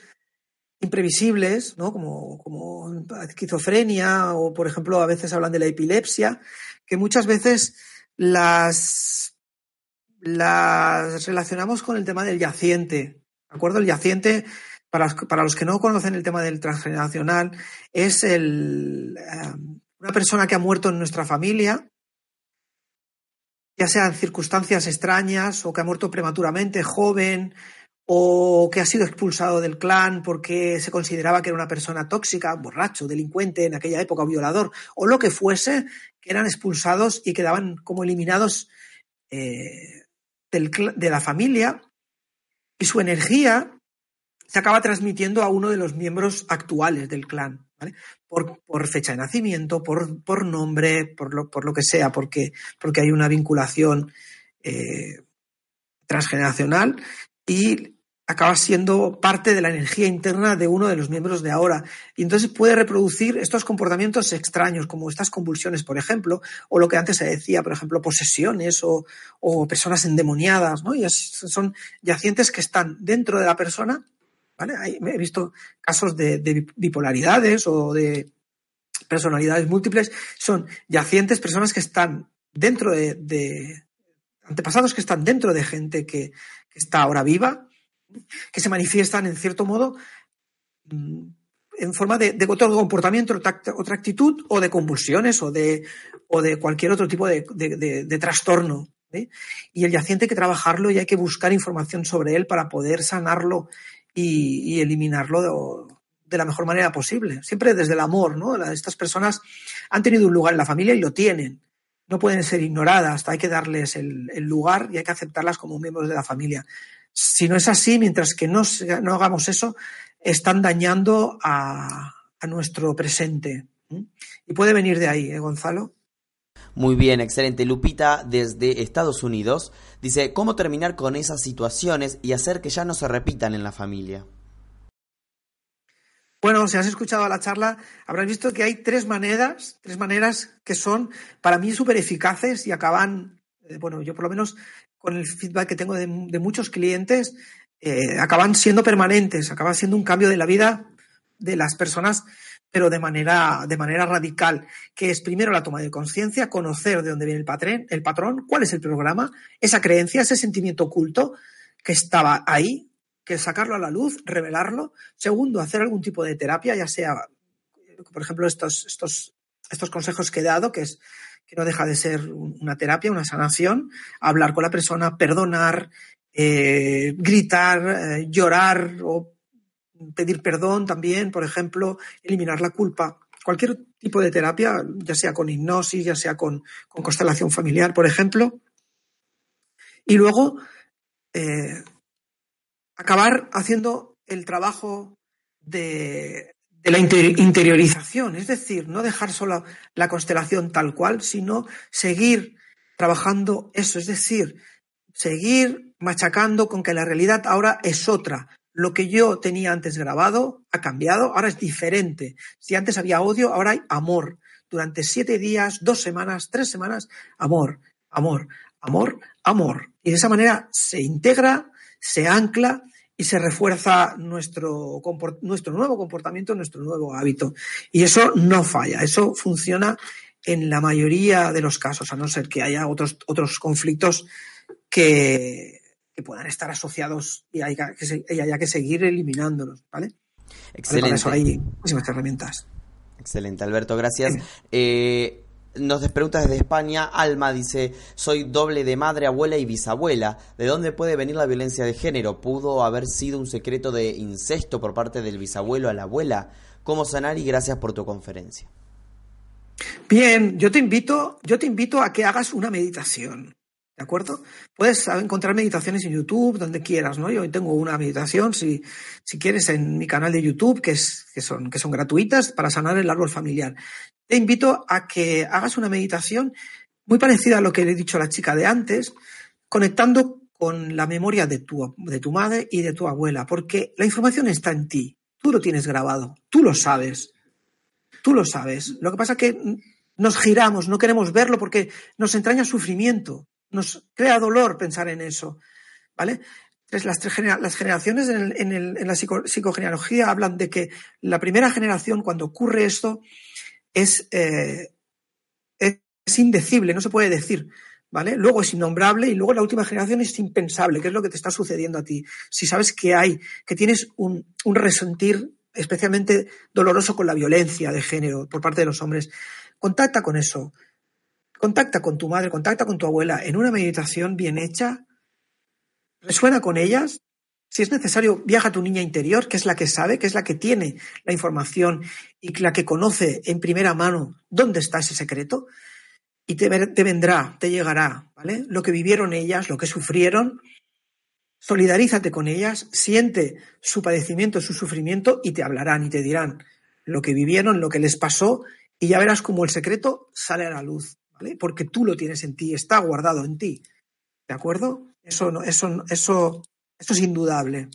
imprevisibles, ¿no? Como, como esquizofrenia o, por ejemplo, a veces hablan de la epilepsia, que muchas veces las las relacionamos con el tema del yaciente. ¿De acuerdo? El yaciente, para, para los que no conocen el tema del transgeneracional, es el, eh, una persona que ha muerto en nuestra familia, ya sean circunstancias extrañas o que ha muerto prematuramente, joven, o que ha sido expulsado del clan porque se consideraba que era una persona tóxica, borracho, delincuente en aquella época, violador, o lo que fuese, que eran expulsados y quedaban como eliminados eh, de la familia y su energía se acaba transmitiendo a uno de los miembros actuales del clan, por, fecha de nacimiento, por, por nombre, por lo, por lo, que sea, porque, porque hay una vinculación eh, transgeneracional y acaba siendo parte de la energía interna de uno de los miembros de ahora. Y entonces puede reproducir estos comportamientos extraños, como estas convulsiones, por ejemplo, o lo que antes se decía, por ejemplo, posesiones o, personas endemoniadas, ¿no? Y son yacientes que están dentro de la persona, ¿vale? he visto casos de, bipolaridades o de personalidades múltiples, son yacientes, personas que están dentro de, antepasados que están dentro de gente que está ahora viva, que se manifiestan en cierto modo mm, en forma de, otro comportamiento, otra, actitud o de convulsiones o de, o de cualquier otro tipo de, trastorno. ¿eh? Y el yaciente hay que trabajarlo y hay que buscar información sobre él para poder sanarlo y, eliminarlo de, la mejor manera posible. Siempre desde el amor, ¿no? Estas personas han tenido un lugar en la familia y lo tienen. No pueden ser ignoradas, hay que darles el lugar y hay que aceptarlas como miembros de la familia. Si no es así, mientras que no, no hagamos eso, están dañando a, nuestro presente. Y puede venir de ahí, ¿eh, Gonzalo? Muy bien, excelente. Lupita, desde Estados Unidos, dice, ¿cómo terminar con esas situaciones y hacer que ya no se repitan en la familia? Bueno, si has escuchado la charla, habrás visto que hay tres maneras, tres maneras que son para mí súper eficaces y acaban, bueno, yo por lo menos con el feedback que tengo de, muchos clientes, eh, acaban siendo permanentes, acaba siendo un cambio de la vida de las personas, pero de manera, de manera radical, que es primero la toma de conciencia, conocer de dónde viene el patrón, el patrón, cuál es el programa, esa creencia, ese sentimiento oculto que estaba ahí, que sacarlo a la luz, revelarlo. Segundo, hacer algún tipo de terapia, ya sea, por ejemplo, estos, estos, estos consejos que he dado, que es que no deja de ser una terapia, una sanación, hablar con la persona, perdonar, eh, gritar, eh, llorar o pedir perdón también, por ejemplo, eliminar la culpa. Cualquier tipo de terapia, ya sea con hipnosis, ya sea con, constelación familiar, por ejemplo. Y luego, eh, acabar haciendo el trabajo de la interiorización, es decir, no dejar solo la constelación tal cual, sino seguir trabajando eso, es decir, seguir machacando con que la realidad ahora es otra. Lo que yo tenía antes grabado ha cambiado, ahora es diferente. Si antes había odio, ahora hay amor. Durante siete días, dos semanas, tres semanas, amor, amor, amor, amor. Y de esa manera se integra, se ancla y se refuerza nuestro, nuestro nuevo comportamiento, nuestro nuevo hábito. Y eso no falla, eso funciona en la mayoría de los casos, a no ser que haya otros, otros conflictos que, puedan estar asociados y haya que, haya que seguir eliminándolos, ¿vale? Excelente. eso hay muchísimas herramientas. Excelente, Alberto, gracias. Eh, nos pregunta desde España, Alma dice, soy doble de madre, abuela y bisabuela. ¿De dónde puede venir la violencia de género? ¿Pudo haber sido un secreto de incesto por parte del bisabuelo a la abuela? ¿Cómo sanar? Y gracias por tu conferencia. Bien, yo te invito, yo te invito a que hagas una meditación. ¿De acuerdo? Puedes encontrar meditaciones en YouTube, donde quieras, ¿no? Yo tengo una meditación, si, si quieres, en mi canal de YouTube, que, es, que, son, que son gratuitas para sanar el árbol familiar te invito a que hagas una meditación muy parecida a lo que le he dicho a la chica de antes, conectando con la memoria de tu, de tu madre y de tu abuela, porque la información está en ti, tú lo tienes grabado, tú lo sabes, tú lo sabes. Lo que pasa es que nos giramos, no queremos verlo porque nos entraña sufrimiento, nos crea dolor pensar en eso, ¿vale? las, las generaciones en, la psicogenealogía hablan de que la primera generación, cuando ocurre esto, es, eh, es indecible, no se puede decir. ¿Vale? Luego es innombrable y luego la última generación es impensable, que es lo que te está sucediendo a ti. Si sabes que hay, que tienes un, un resentir especialmente doloroso con la violencia de género por parte de los hombres, contacta con eso. Contacta con tu madre, contacta con tu abuela en una meditación bien hecha, resuena con ellas. Si es necesario, viaja a tu niña interior, que es la que sabe, que es la que tiene la información y la que conoce en primera mano dónde está ese secreto y te, vendrá, te llegará, ¿vale? Lo que vivieron ellas, lo que sufrieron, solidarízate con ellas, siente su padecimiento, su sufrimiento y te hablarán y te dirán lo que vivieron, lo que les pasó y ya verás cómo el secreto sale a la luz, ¿vale? Porque tú lo tienes en ti, está guardado en ti, ¿de acuerdo? Eso, eso, eso, eso es indudable.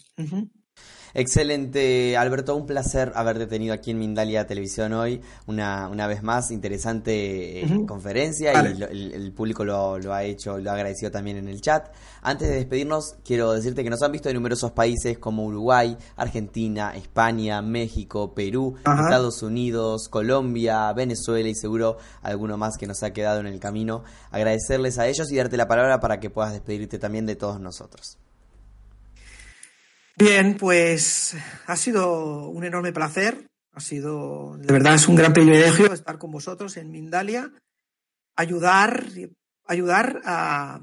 Excelente, Alberto, un placer haberte tenido aquí en Mindalia Televisión hoy, una, una vez más, interesante eh, conferencia y el, público lo, lo, ha hecho, lo ha agradecido también en el chat. Antes de despedirnos, quiero decirte que nos han visto en numerosos países como Uruguay, Argentina, España, México, Perú, Estados Unidos, Colombia, Venezuela y seguro alguno más que nos ha quedado en el camino. Agradecerles a ellos y darte la palabra para que puedas despedirte también de todos nosotros. Bien, pues ha sido un enorme placer, ha sido, de verdad es un gran privilegio estar con vosotros en Mindalia, ayudar, ayudar a,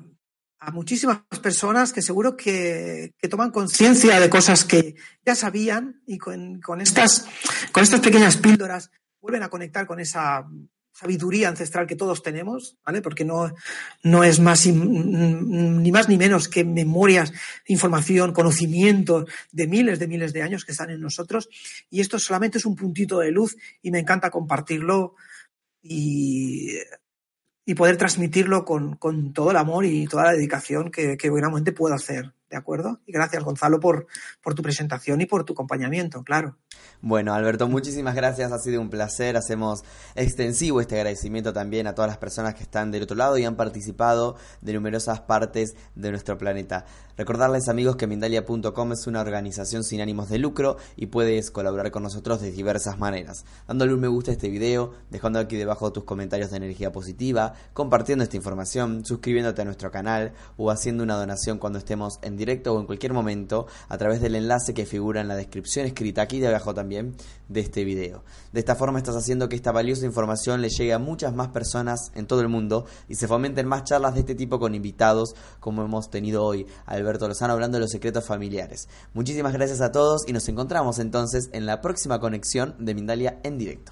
muchísimas personas que seguro que, toman conciencia de cosas que ya sabían y con, con, estas, con estas pequeñas píldoras vuelven a conectar con esa sabiduría ancestral que todos tenemos, ¿vale? Porque no, no es más ni más ni menos que memorias, información, conocimiento de miles de miles de años que están en nosotros. Y esto solamente es un puntito de luz y me encanta compartirlo y, y poder transmitirlo con, con, todo el amor y toda la dedicación que, que puedo hacer. ¿De acuerdo? Y gracias, Gonzalo, por, por tu presentación y por tu acompañamiento, claro. Bueno, Alberto, muchísimas gracias. Ha sido un placer. Hacemos extensivo este agradecimiento también a todas las personas que están del otro lado y han participado de numerosas partes de nuestro planeta. Recordarles amigos que Mindalia.com es una organización sin ánimos de lucro y puedes colaborar con nosotros de diversas maneras. Dándole un me gusta a este video, dejando aquí debajo tus comentarios de energía positiva, compartiendo esta información, suscribiéndote a nuestro canal o haciendo una donación cuando estemos en directo o en cualquier momento a través del enlace que figura en la descripción escrita aquí de abajo también de este video. De esta forma estás haciendo que esta valiosa información le llegue a muchas más personas en todo el mundo y se fomenten más charlas de este tipo con invitados como hemos tenido hoy. Alberto Lozano hablando de los secretos familiares. Muchísimas gracias a todos y nos encontramos entonces en la próxima conexión de Mindalia en directo.